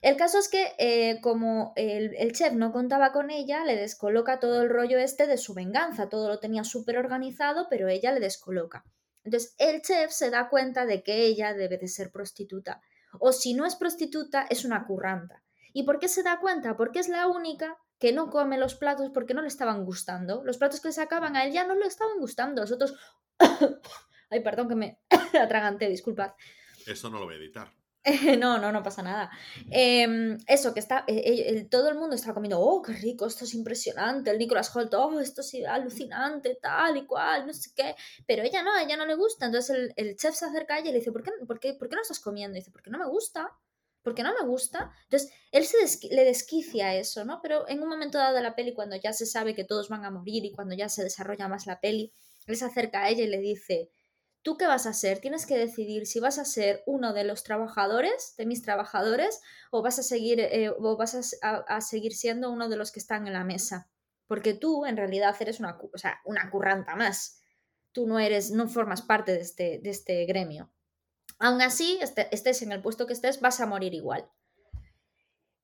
El caso es que eh, como el, el, chef no contaba con ella, le descoloca todo el rollo este de su venganza, todo lo tenía súper organizado, pero ella le descoloca. Entonces el chef se da cuenta de que ella debe de ser prostituta, o si no es prostituta, es una curranta. ¿Y por qué se da cuenta? Porque es la única que no come los platos porque no le estaban gustando. Los platos que le sacaban a él ya no le estaban gustando. Los otros [COUGHS] Ay, perdón que me [COUGHS] atraganté, disculpad. Eso no lo voy a editar. [LAUGHS] no, no, no pasa nada. Em, eso, que está, eh, todo el mundo está comiendo, oh, qué rico, esto es impresionante. El Nicolas Holt, oh, esto es alucinante, tal y cual, no sé qué. Pero ella no, a ella no le gusta. Entonces el, chef se acerca a ella y le dice, ¿por qué, por qué, por qué no estás comiendo? Y dice, porque no me gusta. Porque no me gusta. Entonces, él se le desquicia eso, ¿no? Pero en un momento dado de la peli, cuando ya se sabe que todos van a morir y cuando ya se desarrolla más la peli, él se acerca a ella y le dice, ¿tú qué vas a ser? Tienes que decidir si vas a ser uno de los trabajadores, de mis trabajadores, o vas a seguir, eh, o vas a, seguir siendo uno de los que están en la mesa. Porque tú, en realidad, eres una, o sea, una curranta más. Tú no eres, no formas parte de este, de este gremio. Aún así, este, estés en el puesto que estés, vas a morir igual.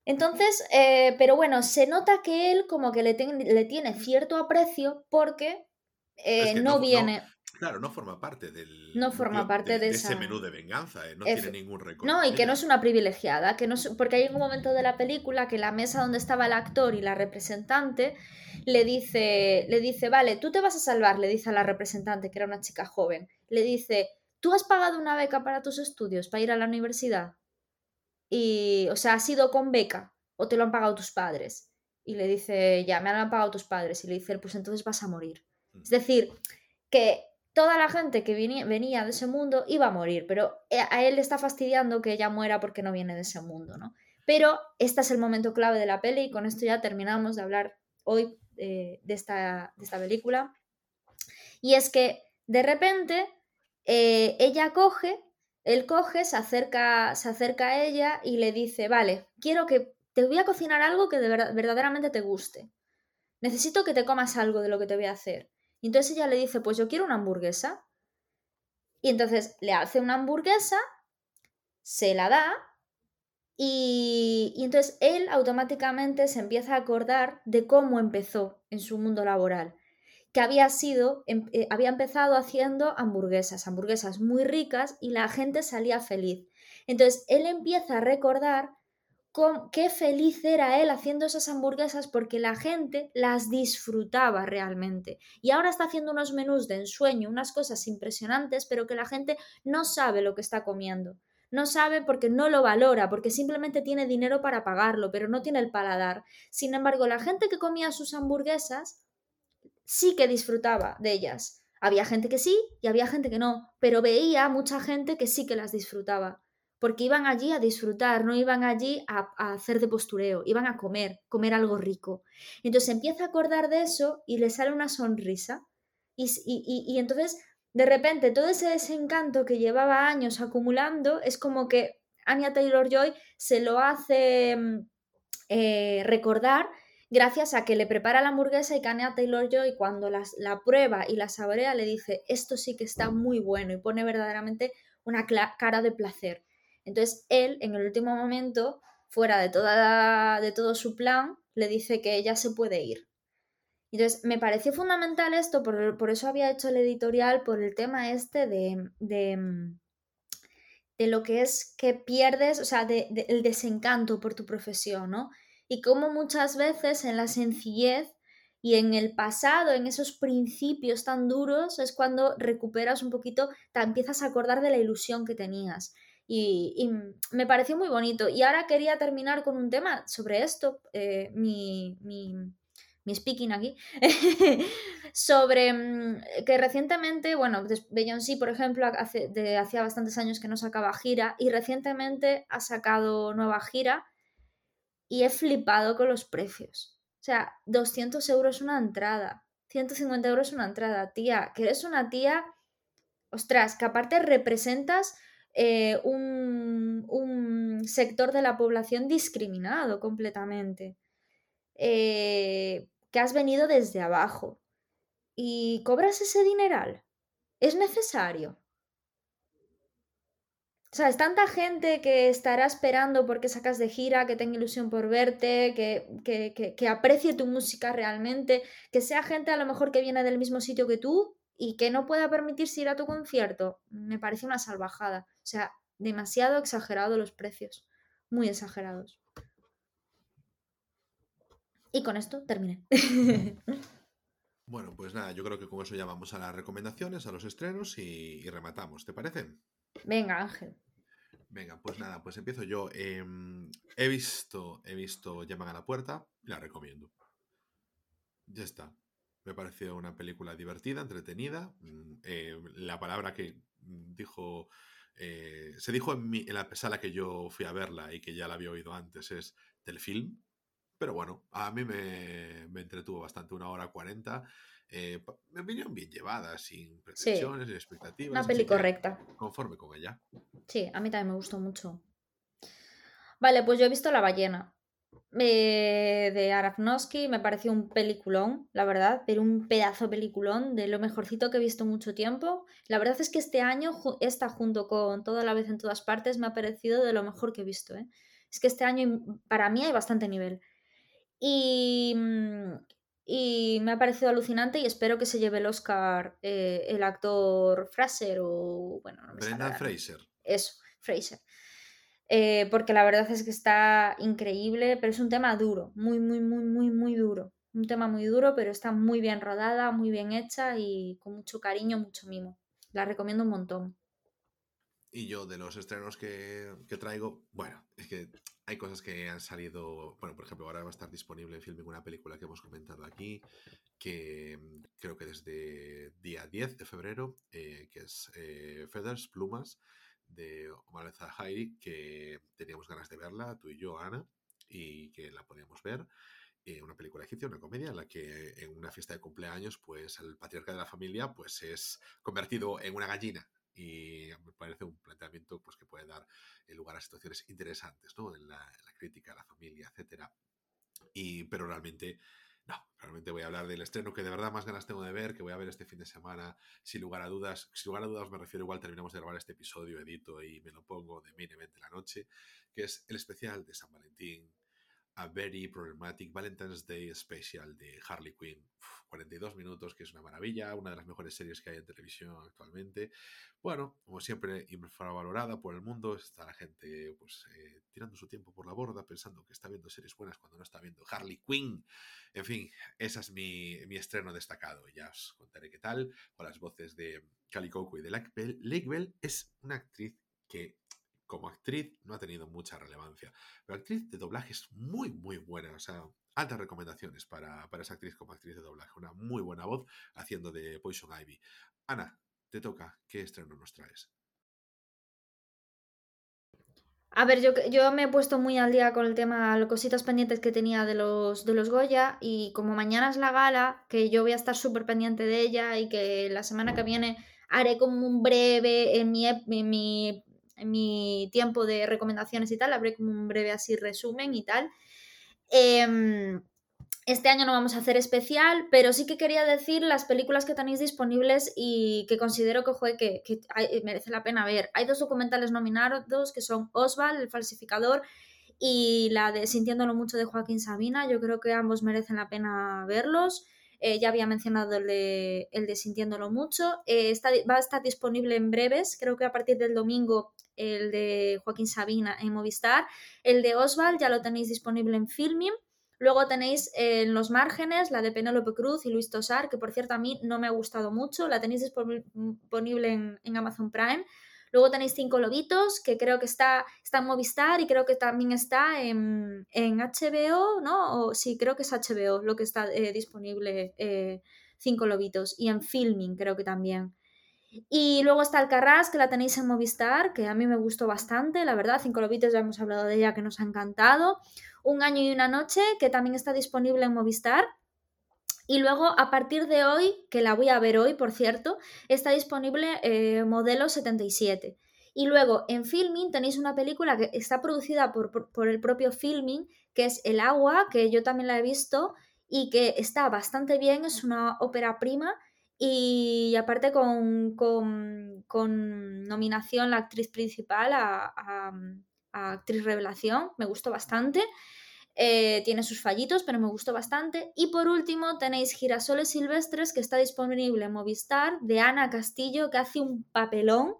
Entonces, eh, pero bueno, se nota que él como que le, le tiene cierto aprecio porque eh, no, viene. Claro, no forma parte del. No forma parte de, ese menú de venganza, ¿eh? no tiene ningún recuerdo. No, y que no es una privilegiada, que no porque hay un momento de la película que la mesa donde estaba el actor y la representante le dice, le dice, vale, tú te vas a salvar, le dice a la representante, que era una chica joven, le dice, ¿tú has pagado una beca para tus estudios, para ir a la universidad? Y, o sea, ¿has ido con beca o te lo han pagado tus padres? Y le dice, ya, me han pagado tus padres. Y le dice, pues entonces vas a morir. Mm. Es decir, que toda la gente que venía, de ese mundo iba a morir, pero eh, a él le está fastidiando que ella muera porque no viene de ese mundo, ¿no? Pero este es el momento clave de la peli y con esto ya terminamos de hablar hoy eh, de, esta, de, esta, película. Y es que de repente eh, ella coge, él coge, se acerca, se acerca a ella y le dice, vale, quiero que te voy a cocinar algo que de verdaderamente te guste. Necesito que te comas algo de lo que te voy a hacer. Y entonces ella le dice, pues yo quiero una hamburguesa. Y entonces le hace una hamburguesa, se la da y, entonces él automáticamente se empieza a acordar de cómo empezó en su mundo laboral. Que había sido, em, eh, había empezado haciendo hamburguesas, hamburguesas muy ricas y la gente salía feliz. Entonces él empieza a recordar qué feliz era él haciendo esas hamburguesas porque la gente las disfrutaba realmente. Y ahora está haciendo unos menús de ensueño, unas cosas impresionantes, pero que la gente no sabe lo que está comiendo. No sabe porque no lo valora, porque simplemente tiene dinero para pagarlo, pero no tiene el paladar. Sin embargo, la gente que comía sus hamburguesas sí que disfrutaba de ellas. Había gente que sí y había gente que no, pero veía mucha gente que sí que las disfrutaba porque iban allí a disfrutar, no iban allí a, hacer de postureo, iban a comer, comer algo rico. Entonces empieza a acordar de eso y le sale una sonrisa y, entonces de repente todo ese desencanto que llevaba años acumulando es como que Anya Taylor Joy se lo hace mm, eh, recordar gracias a que le prepara la hamburguesa y Anya Taylor Joy cuando la prueba y la saborea le dice esto sí que está muy bueno y pone verdaderamente una cara de placer. Entonces él, en el último momento, fuera de, toda, de todo su plan, le dice que ella se puede ir. Entonces, me pareció fundamental esto, por, eso había hecho el editorial, por el tema este de, de, de lo que es que pierdes, o sea, de, el desencanto por tu profesión, ¿no? Y cómo muchas veces en la sencillez y en el pasado, en esos principios tan duros, es cuando recuperas un poquito, te empiezas a acordar de la ilusión que tenías. Y, me pareció muy bonito. Y ahora quería terminar con un tema sobre esto, eh, mi, speaking aquí, [LAUGHS] sobre mm, que recientemente, bueno, Beyoncé, por ejemplo, hace, de, hacía bastantes años que no sacaba gira y recientemente ha sacado nueva gira y he flipado con los precios. O sea, 200 euros una entrada, 150 euros una entrada, tía, que eres una tía, ostras, que aparte representas eh, un, sector de la población discriminado completamente, eh, que has venido desde abajo y cobras ese dineral. ¿Es necesario? O sea, es tanta gente que estará esperando porque sacas de gira, que tenga ilusión por verte, que, que, que, aprecie tu música realmente, que sea gente a lo mejor que viene del mismo sitio que tú y que no pueda permitirse ir a tu concierto, me parece una salvajada. O sea, demasiado exagerado los precios, muy exagerados. Y con esto terminé. [LAUGHS] Bueno, pues nada, yo creo que con eso ya vamos a las recomendaciones, a los estrenos y, rematamos, ¿te parece? Venga, Ángel. Venga, pues nada, pues empiezo yo. Em, he visto, he visto Llaman a la puerta, la recomiendo. Ya está. Me pareció una película divertida, entretenida. Mm, eh, la palabra que dijo, eh, se dijo en, en la sala que yo fui a verla y que ya la había oído antes es telefilm. Pero bueno, a mí me, me entretuvo bastante, una hora cuarenta. Eh, me vinieron bien llevadas, sin pretensiones, sin expectativas. Una peli correcta. Conforme con ella. Sí, a mí también me gustó mucho. Vale, pues yo he visto La ballena. Eh, de Aronofsky me pareció un peliculón, la verdad, pero un pedazo peliculón de lo mejorcito que he visto mucho tiempo. La verdad es que este año, esta junto con Toda la vez en todas partes, me ha parecido de lo mejor que he visto. ¿eh? Es que este año para mí hay bastante nivel. Y, mm, y me ha parecido alucinante y espero que se lleve el Oscar eh, el actor Fraser o... Bueno, no me Fraser. Eso, Fraser. Eh, porque la verdad es que está increíble, pero es un tema duro, muy, muy, muy, muy, muy duro. Un tema muy duro, pero está muy bien rodada, muy bien hecha y con mucho cariño, mucho mimo. La recomiendo un montón. Y yo, de los estrenos que, que, traigo, bueno, es que hay cosas que han salido. Bueno, por ejemplo, ahora va a estar disponible en Filming una película que hemos comentado aquí, que mm, creo que desde día 10 de febrero, eh, que es eh, Feathers, Plumas, de Omar Zahiri, que teníamos ganas de verla, tú y yo, Ana, y que la podíamos ver. Eh, una película egipcia, una comedia en la que en una fiesta de cumpleaños, pues el patriarca de la familia, pues es convertido en una gallina y me parece un planteamiento pues, que puede dar lugar a situaciones interesantes ¿no? en, la, crítica la familia, etcétera. Y, pero realmente, no, realmente voy a hablar del estreno que de verdad más ganas tengo de ver, que voy a ver este fin de semana, sin lugar a dudas. Sin lugar a dudas me refiero, igual terminamos de grabar este episodio, edito y me lo pongo de mínimamente la noche, que es el especial de San Valentín Very Problematic Valentine's Day Special de Harley Quinn. 42 minutos, que es una maravilla, una de las mejores series que hay en televisión actualmente. Bueno, como siempre, infravalorada por el mundo, está la gente pues eh, tirando su tiempo por la borda, pensando que está viendo series buenas cuando no está viendo Harley Quinn. En fin, ese es mi, mi estreno destacado. Ya os contaré qué tal, con las voces de Calicoco y de Lake Bell. Es una actriz que como actriz no ha tenido mucha relevancia. Pero actriz de doblaje es muy, muy buena. O sea, altas recomendaciones para, esa actriz como actriz de doblaje. Una muy buena voz haciendo de Poison Ivy. Ana, te toca. ¿Qué estreno nos traes? A ver, yo, yo me he puesto muy al día con el tema, las cositas pendientes que tenía de los, de los Goya y como mañana es la gala, que yo voy a estar súper pendiente de ella y que la semana que viene haré como un breve en mi, en mi mi tiempo de recomendaciones y tal, habré como un breve así resumen y tal. Em, este año no vamos a hacer especial, pero sí que quería decir las películas que tenéis disponibles y que considero que, que, que merece la pena ver. Hay dos documentales nominados que son Oswald, el falsificador, y la de Sintiéndolo mucho de Joaquín Sabina. Yo creo que ambos merecen la pena verlos. Eh, ya había mencionado el de, el de Sintiéndolo mucho. Eh, está, va a estar disponible en breves, creo que a partir del domingo el de Joaquín Sabina en Movistar. El de Oswald ya lo tenéis disponible en Filming. Luego tenéis en los márgenes la de Penélope Cruz y Luis Tosar, que por cierto a mí no me ha gustado mucho. La tenéis disponible en, Amazon Prime. Luego tenéis Cinco Lobitos, que creo que está, está en Movistar y creo que también está en, HBO, ¿no? O, sí, creo que es HBO lo que está eh, disponible eh, Cinco Lobitos. Y en Filming creo que también. Y luego está Alcarrás, que la tenéis en Movistar, que a mí me gustó bastante, la verdad. Cinco Lobitos, ya hemos hablado de ella, que nos ha encantado. Un año y una noche, que también está disponible en Movistar. Y luego, a partir de hoy, que la voy a ver hoy, por cierto, está disponible eh, Modelo 77. Y luego, en Filming tenéis una película que está producida por, por el propio Filming, que es El Agua, que yo también la he visto y que está bastante bien, es una ópera prima y aparte con, nominación la actriz principal a, actriz revelación, me gustó bastante. Eh, tiene sus fallitos, pero me gustó bastante. Y por último tenéis Girasoles Silvestres, que está disponible en Movistar, de Ana Castillo, que hace un papelón.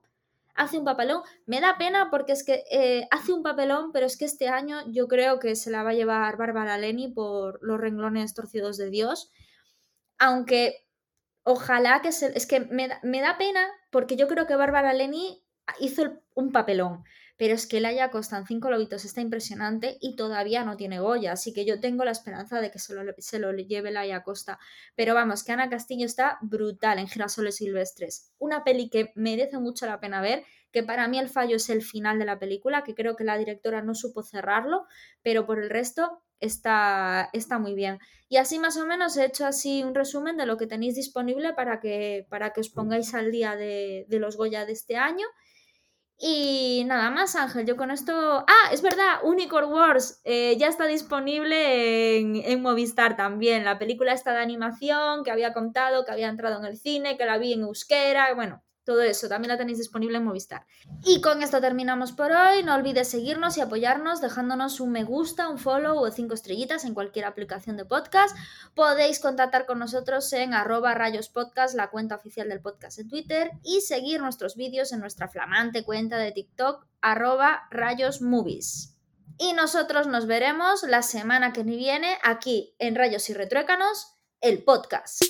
Hace un papelón. Me da pena porque es que eh, hace un papelón, pero es que este año yo creo que se la va a llevar Bárbara Leni por los renglones torcidos de Dios. Aunque ojalá que se... Es que me da, pena porque yo creo que Bárbara Leni hizo un papelón. pero es que Laia Costa en Cinco Lobitos está impresionante y todavía no tiene Goya, así que yo tengo la esperanza de que se lo, se lo lleve Laia Costa. Pero vamos, que Ana Castillo está brutal en Girasoles Silvestres. Una peli que merece mucho la pena ver, que para mí el fallo es el final de la película, que creo que la directora no supo cerrarlo, pero por el resto está, está muy bien. Y así más o menos he hecho así un resumen de lo que tenéis disponible para que, para que os pongáis al día de, de los Goya de este año. Y nada más, Ángel, yo con esto... Ah, es verdad, Unicorn Wars eh, ya está disponible en, en, Movistar también. La película está de animación que había contado, que había entrado en el cine, que la vi en euskera, bueno, todo eso también la tenéis disponible en Movistar. Y con esto terminamos por hoy. No olvides seguirnos y apoyarnos dejándonos un me gusta, un follow o cinco estrellitas en cualquier aplicación de podcast. Podéis contactar con nosotros en arroba rayospodcast, la cuenta oficial del podcast en Twitter, y seguir nuestros vídeos en nuestra flamante cuenta de TikTok arroba rayosmovies. Y nosotros nos veremos la semana que viene aquí en Rayos y Retruécanos, el podcast.